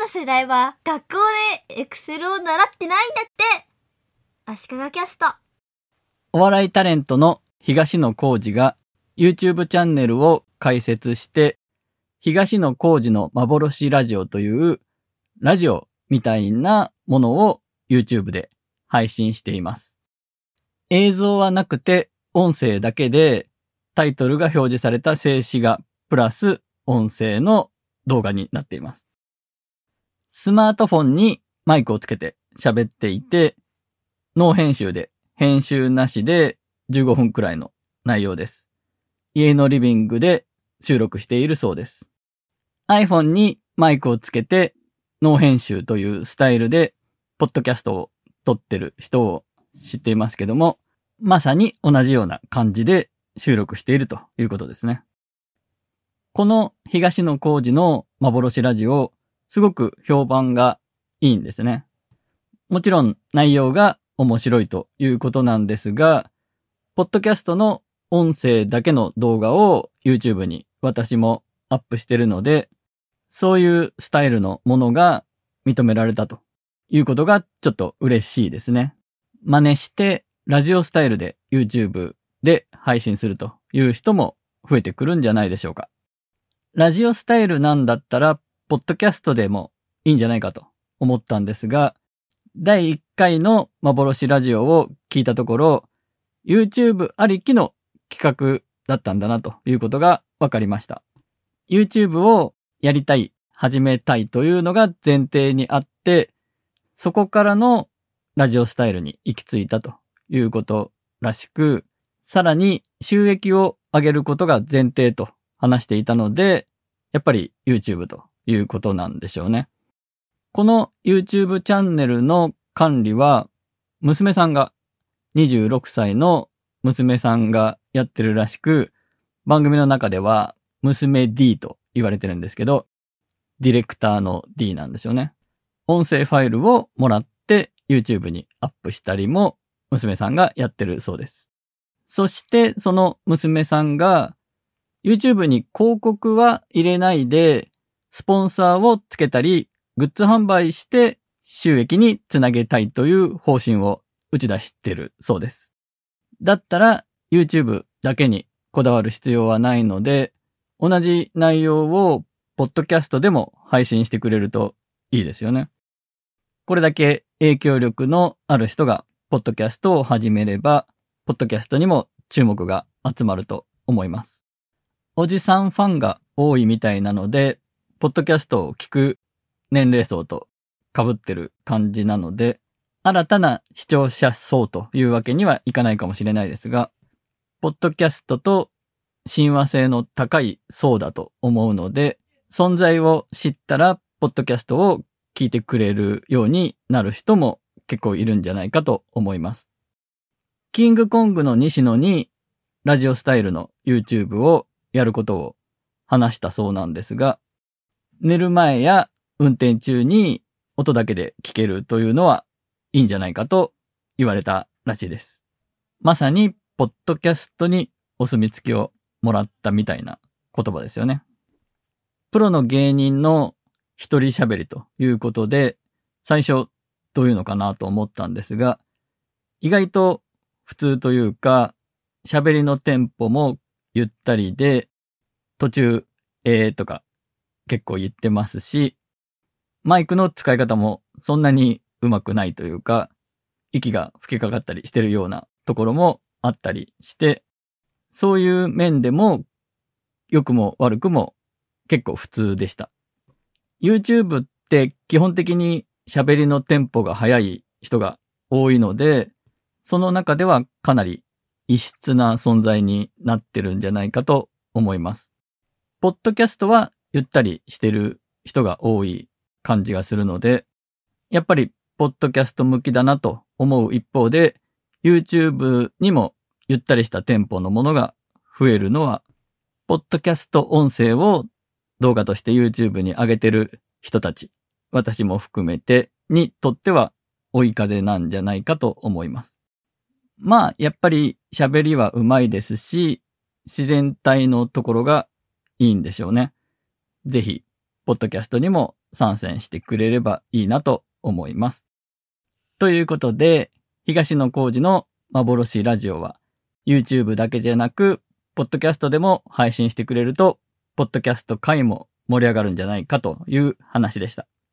の世代は学校でエクセルを習ってないんだって。足利キャスト。お笑いタレントの東野幸治が YouTube チャンネルを開設して、東野幸治の幻ラジオというラジオみたいなものを YouTube で配信しています。映像はなくて音声だけでタイトルが表示された静止画プラス音声の動画になっています。スマートフォンにマイクをつけて喋っていて、ノー編集で編集なしで15分くらいの内容です。家のリビングで収録しているそうです。iPhone にマイクをつけてノー編集というスタイルでポッドキャストを撮ってる人を知っていますけども、まさに同じような感じで収録しているということですね。この東野幸治の幻ラジオ、すごく評判がいいんですね。もちろん内容が面白いということなんですが、ポッドキャストの音声だけの動画を YouTube に私もアップしてるので、そういうスタイルのものが認められたということがちょっと嬉しいですね。真似してラジオスタイルで YouTube で配信するという人も増えてくるんじゃないでしょうか。ラジオスタイルなんだったら、ポッドキャストでもいいんじゃないかと思ったんですが、第1回の幻ラジオを聞いたところ、YouTube ありきの企画だったんだなということが分かりました。YouTube をやりたい、始めたいというのが前提にあって、そこからのラジオスタイルに行き着いたということらしく、さらに収益を上げることが前提と話していたので、やっぱり YouTube ということなんでしょうね。この YouTube チャンネルの管理は、娘さんが、26歳の娘さんがやってるらしく、番組の中では、娘 D と言われてるんですけど、ディレクターの D なんですよね。音声ファイルをもらって YouTube にアップしたりも、娘さんがやってるそうです。そして、その娘さんが、YouTube に広告は入れないで、スポンサーをつけたり、グッズ販売して収益につなげたいという方針を打ち出してるそうです。だったら YouTube だけにこだわる必要はないので、同じ内容をポッドキャストでも配信してくれるといいですよね。これだけ影響力のある人がポッドキャストを始めれば、ポッドキャストにも注目が集まると思います。おじさんファンが多いみたいなので、ポッドキャストを聞く年齢層と被ってる感じなので、新たな視聴者層というわけにはいかないかもしれないですが、ポッドキャストと親和性の高い層だと思うので、存在を知ったら、ポッドキャストを聞いてくれるようになる人も結構いるんじゃないかと思います。キングコングの西野にラジオスタイルの YouTube をやることを話したそうなんですが、寝る前や運転中に音だけで聞けるというのはいいんじゃないかと言われたらしいです。まさに、ポッドキャストにお墨付きをもらったみたいな言葉ですよね。プロの芸人の一人喋りということで、最初どういうのかなと思ったんですが、意外と普通というか、喋りのテンポもゆったりで、途中、えーとか結構言ってますし、マイクの使い方もそんなにうまくないというか、息が吹きかかったりしてるようなところもあったりして、そういう面でも良くも悪くも結構普通でした。YouTube って基本的に喋りのテンポが速い人が多いので、その中ではかなり異質な存在になってるんじゃないかと思います。ポッドキャストはゆったりしてる人が多い感じがするので、やっぱりポッドキャスト向きだなと思う一方で、YouTube にもゆったりしたテンポのものが増えるのは、ポッドキャスト音声を動画として YouTube に上げてる人たち、私も含めてにとっては追い風なんじゃないかと思います。まあ、やっぱり喋りは上手いですし、自然体のところがいいんでしょうね。ぜひ、ポッドキャストにも参戦してくれればいいなと思います。ということで、東野幸治の幻ラジオは YouTube だけじゃなく、ポッドキャストでも配信してくれると、ポッドキャスト回も盛り上がるんじゃないかという話でした。